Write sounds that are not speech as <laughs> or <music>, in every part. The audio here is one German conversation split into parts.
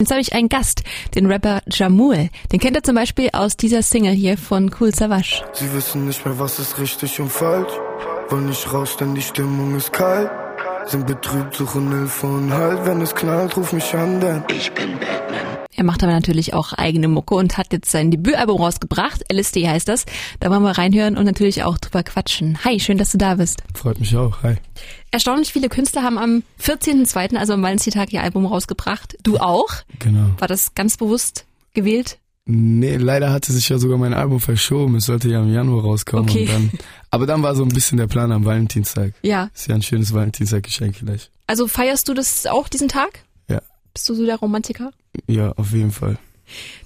Jetzt habe ich einen Gast, den Rapper Jamul. Den kennt ihr zum Beispiel aus dieser Single hier von Cool Savage. Sie wissen nicht mehr, was ist richtig und falsch. Wollen nicht raus, denn die Stimmung ist kalt. Sind betrübt, suchen Hilfe und Halt. Wenn es knallt, ruf mich an, denn ich bin Batman. Er macht aber natürlich auch eigene Mucke und hat jetzt sein Debütalbum rausgebracht. LSD heißt das. Da wollen wir reinhören und natürlich auch drüber quatschen. Hi, schön, dass du da bist. Freut mich auch. Hi. Erstaunlich viele Künstler haben am 14.02., also am Valentinstag, ihr Album rausgebracht. Du auch? Genau. War das ganz bewusst gewählt? Nee, leider hatte sich ja sogar mein Album verschoben. Es sollte ja im Januar rauskommen. Okay. Dann, aber dann war so ein bisschen der Plan am Valentinstag. Ja. Ist ja ein schönes Valentinstaggeschenk vielleicht. Also feierst du das auch diesen Tag? Ja. Bist du so der Romantiker? Ja, auf jeden Fall.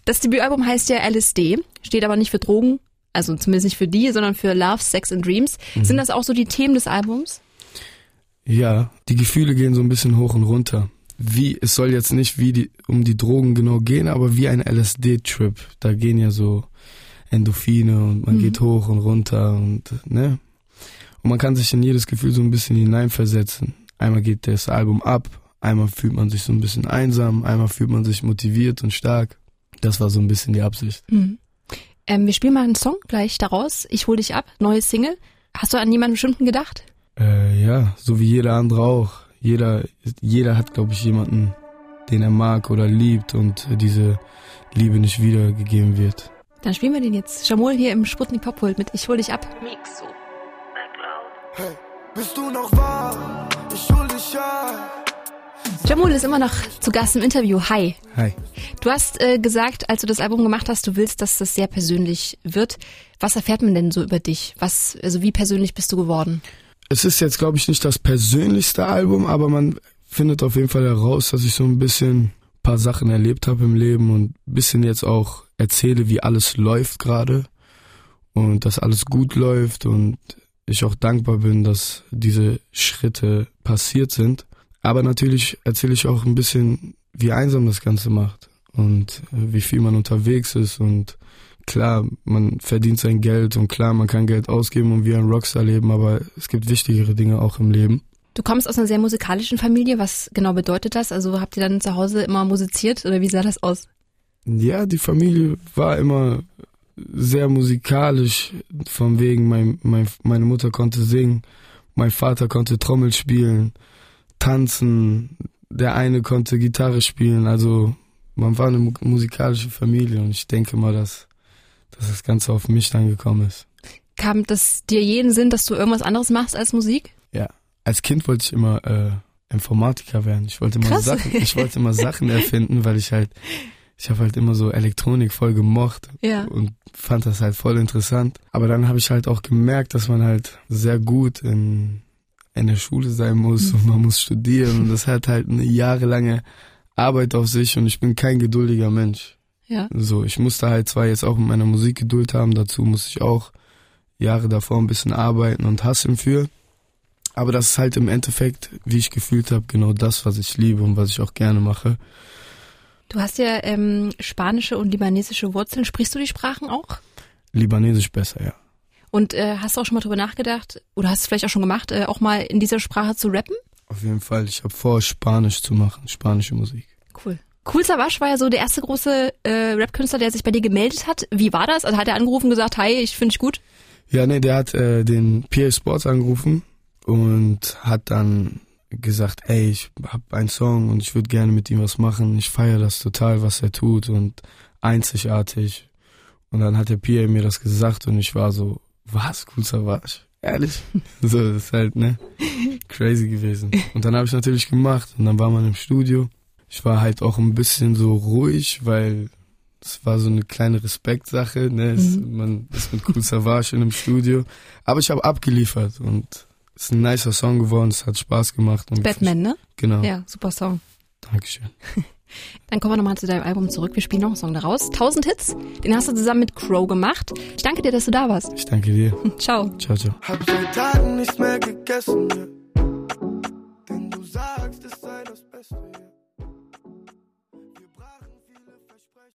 Das Debütalbum heißt ja LSD, steht aber nicht für Drogen, also zumindest nicht für die, sondern für Love, Sex and Dreams. Mhm. Sind das auch so die Themen des Albums? Ja, die Gefühle gehen so ein bisschen hoch und runter. Wie, es soll jetzt nicht wie die, um die Drogen genau gehen, aber wie ein LSD-Trip. Da gehen ja so Endorphine und man Mhm. geht hoch und runter und, ne? Und man kann sich in jedes Gefühl so ein bisschen hineinversetzen. Einmal geht das Album ab, einmal fühlt man sich so ein bisschen einsam, einmal fühlt man sich motiviert und stark. Das war so ein bisschen die Absicht. Mhm. Ähm, wir spielen mal einen Song gleich daraus. Ich hol dich ab, neue Single. Hast du an jemanden bestimmten gedacht? Äh, ja, so wie jeder andere auch. Jeder, jeder hat, glaube ich, jemanden, den er mag oder liebt und diese Liebe nicht wiedergegeben wird. Dann spielen wir den jetzt. Jamul hier im Sputnik Popkult mit Ich hol dich ab. Mixo. Hey, bist du noch wahr? Ich hol dich ab. Jamul ist immer noch zu Gast im Interview. Hi. Hi. Du hast äh, gesagt, als du das Album gemacht hast, du willst, dass das sehr persönlich wird. Was erfährt man denn so über dich? Was, also wie persönlich bist du geworden? Es ist jetzt, glaube ich, nicht das persönlichste Album, aber man findet auf jeden Fall heraus, dass ich so ein bisschen paar Sachen erlebt habe im Leben und ein bisschen jetzt auch erzähle, wie alles läuft gerade und dass alles gut läuft und ich auch dankbar bin, dass diese Schritte passiert sind. Aber natürlich erzähle ich auch ein bisschen, wie einsam das Ganze macht und äh, wie viel man unterwegs ist und klar, man verdient sein Geld und klar, man kann Geld ausgeben und wie ein Rockstar leben, aber es gibt wichtigere Dinge auch im Leben. Du kommst aus einer sehr musikalischen Familie. Was genau bedeutet das? Also habt ihr dann zu Hause immer musiziert oder wie sah das aus? Ja, die Familie war immer sehr musikalisch, von wegen, mein, mein, meine Mutter konnte singen, mein Vater konnte Trommel spielen, tanzen, der eine konnte Gitarre spielen, also man war eine mu- musikalische Familie und ich denke mal, dass, dass das Ganze auf mich dann gekommen ist. Kam das dir jeden Sinn, dass du irgendwas anderes machst als Musik? Ja, als Kind wollte ich immer äh, Informatiker werden. Ich wollte immer. Sachen, ich wollte immer Sachen <laughs> erfinden, weil ich halt, ich habe halt immer so Elektronik voll gemocht Ja. und fand das halt voll interessant. Aber dann habe ich halt auch gemerkt, dass man halt sehr gut in in der Schule sein muss und man muss studieren und das hat halt eine jahrelange Arbeit auf sich und ich bin kein geduldiger Mensch. Ja. So, ich musste halt zwar jetzt auch mit meiner Musik Geduld haben, dazu musste ich auch Jahre davor ein bisschen arbeiten und hasseln für. Aber das ist halt im Endeffekt, wie ich gefühlt habe, genau das, was ich liebe und was ich auch gerne mache. Du hast ja ähm, spanische und libanesische Wurzeln. Sprichst du die Sprachen auch? Libanesisch besser, ja. Und äh, hast du auch schon mal drüber nachgedacht, oder hast du es vielleicht auch schon gemacht, äh, auch mal in dieser Sprache zu rappen? Auf jeden Fall. Ich habe vor, Spanisch zu machen, spanische Musik. Cool. Cool Savage war ja so der erste große äh, Rap-Künstler, der sich bei dir gemeldet hat. Wie war das? Also hat er angerufen und gesagt, hi, ich finde dich gut? Ja, nee, der hat äh, den PA Sports angerufen und hat dann gesagt, ey, ich hab einen Song und ich würde gerne mit ihm was machen. Ich feiere das total, was er tut und einzigartig. Und dann hat der PA mir das gesagt und ich war so, was, cool Savage? Ehrlich? <laughs> so, das ist halt, ne, crazy gewesen. Und dann habe ich natürlich gemacht und dann war man im Studio. Ich war halt auch ein bisschen so ruhig, weil es war so eine kleine Respektsache, ne? Es, Man ist mit Cool Savage in einem Studio. Aber ich habe abgeliefert und es ist ein nicer Song geworden, es hat Spaß gemacht. Batman, ne? Genau. Ja, super Song. Dankeschön. <laughs> Dann kommen wir nochmal zu deinem Album zurück. Wir spielen noch einen Song daraus. 1000 Hits, den hast du zusammen mit Crow gemacht. Ich danke dir, dass du da warst. Ich danke dir. <laughs> Ciao. Ciao, ciao. Hab seit Tagen nichts mehr gegessen, denn du sagst, es sei das Beste.